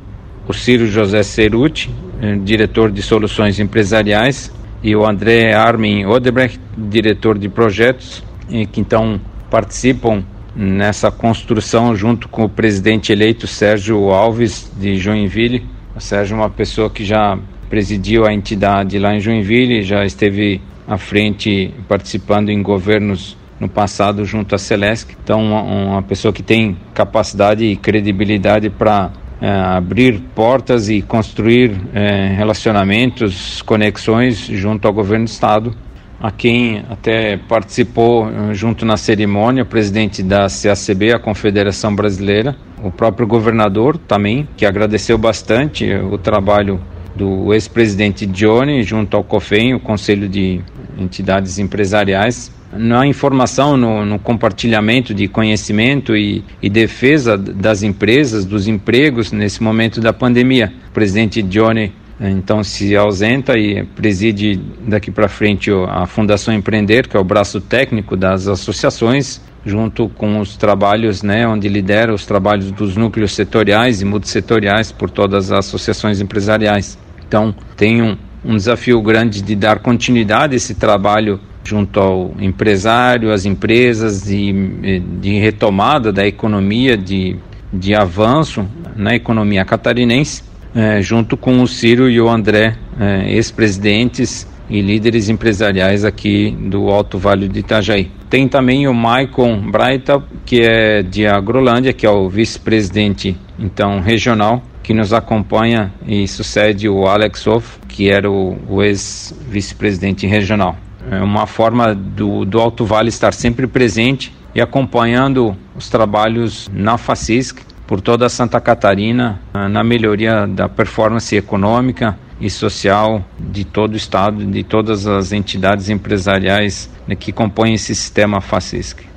o Ciro José Ceruti, eh, diretor de soluções empresariais, e o André Armin Odebrecht, diretor de projetos, que então participam nessa construção junto com o presidente eleito Sérgio Alves de Joinville. O Sérgio é uma pessoa que já presidiu a entidade lá em Joinville, já esteve à frente participando em governos no passado junto à Celesc. Então, uma, uma pessoa que tem capacidade e credibilidade para é, abrir portas e construir é, relacionamentos, conexões junto ao governo do estado, a quem até participou eh, junto na cerimônia, o presidente da CACB, a Confederação Brasileira, o próprio governador também, que agradeceu bastante o trabalho do ex-presidente Johnny junto ao COFEM, o Conselho de entidades empresariais, na informação, no, no compartilhamento de conhecimento e, e, defesa das empresas, dos empregos nesse momento da pandemia. O presidente Johnny então se ausenta e preside daqui para frente a Fundação Empreender, que é o braço técnico das associações, junto com os trabalhos, né, onde lidera os trabalhos dos núcleos setoriais e multissetoriais por todas as associações empresariais. Então, tem um, um desafio grande de dar continuidade a esse trabalho junto ao empresário, às empresas, e de retomada da economia, de, de avanço na economia catarinense, é, junto com o Ciro e o André, é, ex-presidentes e líderes empresariais aqui do Alto Vale de Itajaí. Tem também o Maicon Braita, que é de Agrolândia, que é o vice-presidente então regional que nos acompanha e sucede o Alex Off, que era o, o ex-vice-presidente regional. É uma forma do, do Alto Vale estar sempre presente e acompanhando os trabalhos na FACISC por toda Santa Catarina na melhoria da performance econômica e social de todo o estado, de todas as entidades empresariais né, que compõem esse sistema FACISC.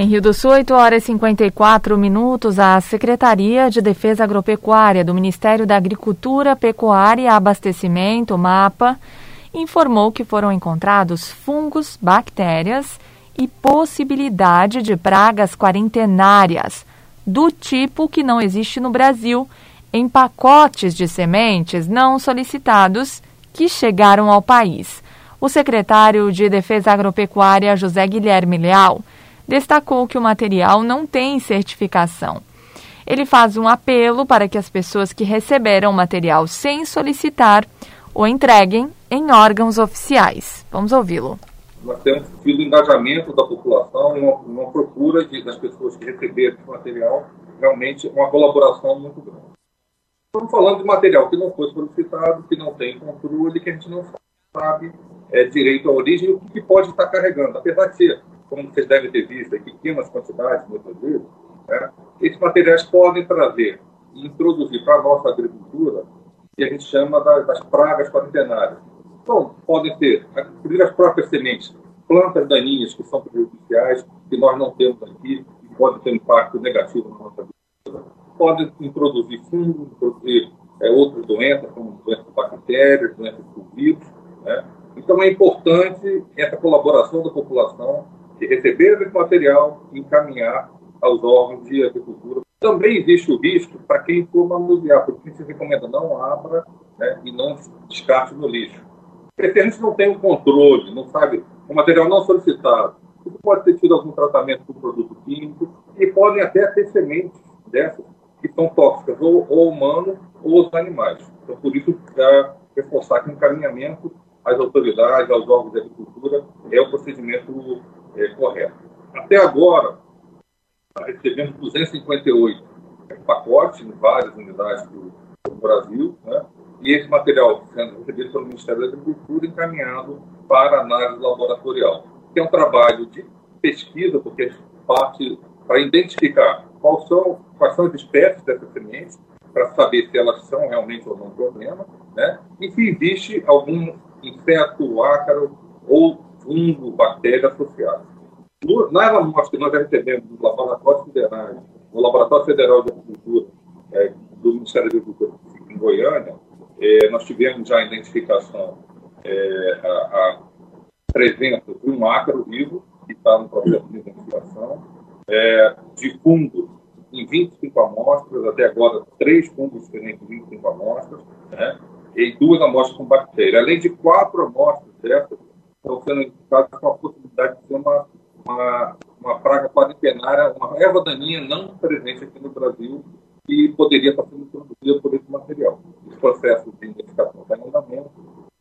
Em Rio do Sul, 8 horas e 54 minutos, a Secretaria de Defesa Agropecuária do Ministério da Agricultura, Pecuária e Abastecimento, MAPA, informou que foram encontrados fungos, bactérias e possibilidade de pragas quarentenárias, do tipo que não existe no Brasil, em pacotes de sementes não solicitados que chegaram ao país. O secretário de Defesa Agropecuária, José Guilherme Leal, destacou que o material não tem certificação. Ele faz um apelo para que as pessoas que receberam o material sem solicitar o entreguem em órgãos oficiais. Vamos ouvi-lo. Nós temos tido engajamento da população, uma, uma procura de, das pessoas que receberam esse material, realmente uma colaboração muito grande. Estamos falando de material que não foi solicitado, que não tem controle, que a gente não sabe é, direito à origem e o que pode estar carregando. Apesar de ser, como vocês devem ter visto, em pequenas quantidades, muitas vezes, né, esses materiais podem trazer e introduzir para a nossa agricultura que a gente chama das, das pragas quarentenárias. Então, podem ser, as próprias sementes, plantas daninhas que são prejudiciais, que nós não temos aqui, e podem ter impacto negativo na nossa agricultura. Podem introduzir fungos, introduzir é, outras doenças, como doenças bactérias, doenças por vírus. Né? Então, é importante essa colaboração da população de receber esse material e encaminhar aos órgãos de agricultura. Também existe o risco para quem for manusear, porque se recomenda não abra né, e não descarte no lixo. Porque se a gente não tem o um controle, não sabe, o material não solicitado, isso pode ter tido algum tratamento com produto químico e podem até ter sementes dessas que são tóxicas, ou, ou humano ou os animais. Então, por isso, já reforçar que o encaminhamento às autoridades, aos órgãos de agricultura, é o procedimento é, correto. Até agora, recebemos 258 pacotes em várias unidades do, do Brasil, né? e esse material sendo recebido pelo Ministério da Agricultura encaminhado para análise laboratorial, que é um trabalho de pesquisa, porque parte para identificar quais são, quais são as espécies dessas sementes, para saber se elas são realmente ou não problema, né? e se existe algum inseto, ácaro ou fungo, bactéria associado. Nas amostras que nós recebemos do Laboratório Federal, no Laboratório Federal de Agricultura é, do Ministério da Agricultura em Goiânia, é, nós tivemos já a identificação, é, a, a, presença de um ácaro vivo, que está no processo de identificação, é, de fungo em 25 amostras, até agora três fungos diferentes em 25 amostras, né, e duas amostras com bactéria. Além de quatro amostras dessas, estão sendo identificadas com a possibilidade de ser uma uma, uma praga quadripenária, uma erva daninha não presente aqui no Brasil e poderia estar sendo produzida por esse material. Esse processo de identificação está em andamento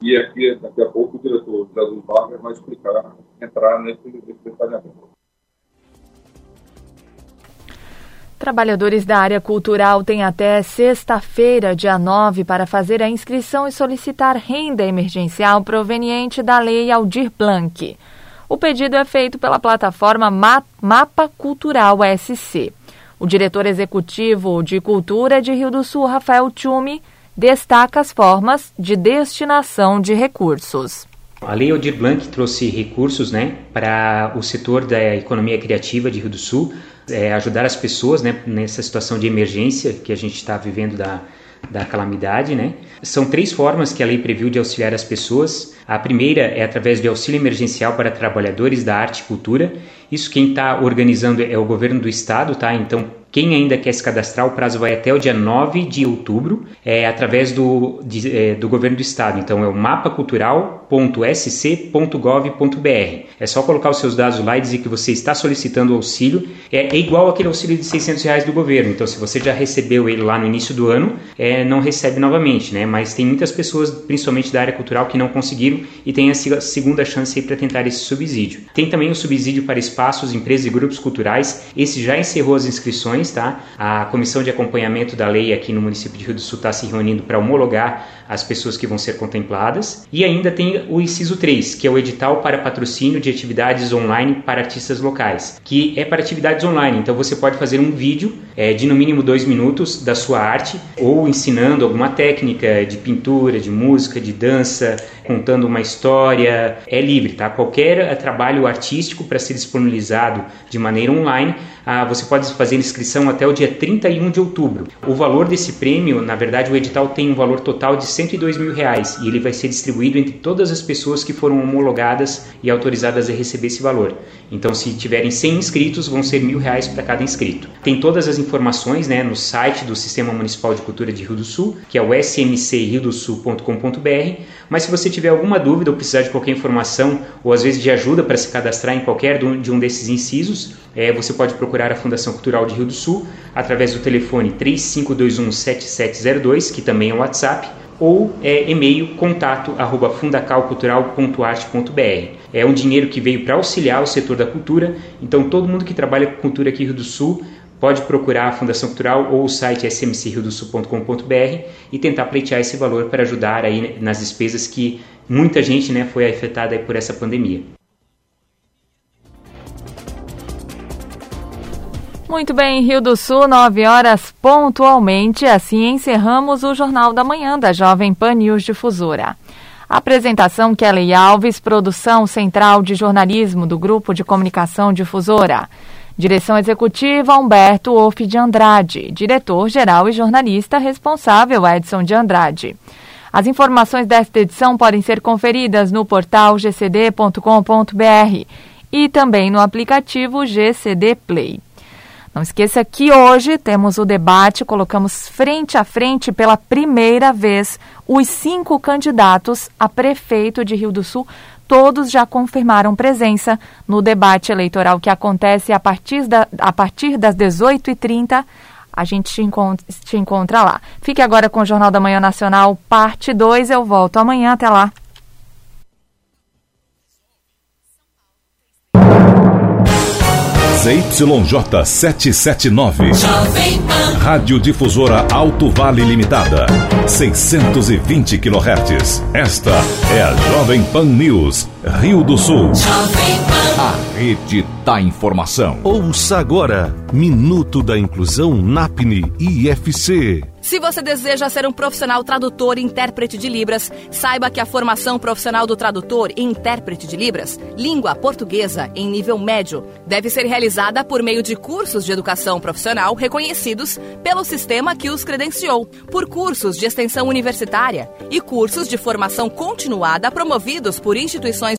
e aqui, daqui a pouco, o diretor Jesus Vargas vai explicar, entrar nesse detalhamento. Trabalhadores da área cultural têm até sexta-feira, dia 9, para fazer a inscrição e solicitar renda emergencial proveniente da Lei Aldir Blanc. O pedido é feito pela plataforma Mapa Cultural SC. O diretor executivo de Cultura de Rio do Sul, Rafael Tchumi, destaca as formas de destinação de recursos. A Lei Aldir Blanc trouxe recursos né, para o setor da economia criativa de Rio do Sul, é, ajudar as pessoas né, nessa situação de emergência que a gente está vivendo da, da calamidade. Né. São três formas que a lei previu de auxiliar as pessoas. A primeira é através de auxílio emergencial para trabalhadores da arte e cultura. Isso quem está organizando é o governo do estado, tá? Então quem ainda quer se cadastrar, o prazo vai até o dia 9 de outubro, é, através do, de, é, do governo do estado. Então é o mapacultural.sc.gov.br. É só colocar os seus dados lá e dizer que você está solicitando o auxílio. É, é, igual aquele auxílio de 600 reais do governo. Então, se você já recebeu ele lá no início do ano, é, não recebe novamente, né? Mas tem muitas pessoas, principalmente da área cultural, que não conseguiram e tem a segunda chance para tentar esse subsídio. Tem também o subsídio para espaços, empresas e grupos culturais. Esse já encerrou as inscrições tá? A comissão de acompanhamento da lei aqui no município de Rio do Sul está se reunindo para homologar as pessoas que vão ser contempladas. E ainda tem o inciso 3, que é o edital para patrocínio de atividades online para artistas locais, que é para atividades online. Então você pode fazer um vídeo é, de no mínimo dois minutos da sua arte, ou ensinando alguma técnica de pintura, de música, de dança, contando uma história. É livre, tá? Qualquer trabalho artístico para ser disponibilizado de maneira online ah, você pode fazer inscrição até o dia 31 de outubro. O valor desse prêmio, na verdade, o edital tem um valor total de 102 mil reais e ele vai ser distribuído entre todas as pessoas que foram homologadas e autorizadas a receber esse valor. Então, se tiverem 100 inscritos, vão ser mil reais para cada inscrito. Tem todas as informações né, no site do Sistema Municipal de Cultura de Rio do Sul, que é o smcriodosul.com.br. Mas se você tiver alguma dúvida ou precisar de qualquer informação ou às vezes de ajuda para se cadastrar em qualquer de um desses incisos, é, você pode procurar a Fundação Cultural de Rio do Sul através do telefone 35217702, que também é o WhatsApp, ou é, e-mail contato arroba fundacalcultural.arte.br. É um dinheiro que veio para auxiliar o setor da cultura, então todo mundo que trabalha com cultura aqui no Rio do Sul pode procurar a Fundação Cultural ou o site smcriodosul.com.br e tentar pleitear esse valor para ajudar aí nas despesas que muita gente né, foi afetada por essa pandemia. Muito bem, Rio do Sul, 9 horas pontualmente. Assim encerramos o Jornal da Manhã da Jovem Pan News Difusora. Apresentação Kelly Alves, produção central de jornalismo do Grupo de Comunicação Difusora. Direção executiva Humberto Wolff de Andrade. Diretor-geral e jornalista responsável Edson de Andrade. As informações desta edição podem ser conferidas no portal gcd.com.br e também no aplicativo GCD Play. Não esqueça que hoje temos o debate, colocamos frente a frente pela primeira vez os cinco candidatos a prefeito de Rio do Sul. Todos já confirmaram presença no debate eleitoral que acontece a partir, da, a partir das 18h30. A gente te encontra, te encontra lá. Fique agora com o Jornal da Manhã Nacional, parte 2. Eu volto amanhã. Até lá. ZYJ 779. Rádio Difusora Alto Vale Limitada. 620 kHz. Esta é a Jovem Pan News, Rio do Sul. A rede da informação. Ouça agora Minuto da Inclusão NAPNE IFC. Se você deseja ser um profissional tradutor e intérprete de Libras, saiba que a formação profissional do tradutor e intérprete de Libras, língua portuguesa em nível médio, deve ser realizada por meio de cursos de educação profissional reconhecidos pelo sistema que os credenciou, por cursos de extensão universitária e cursos de formação continuada promovidos por instituições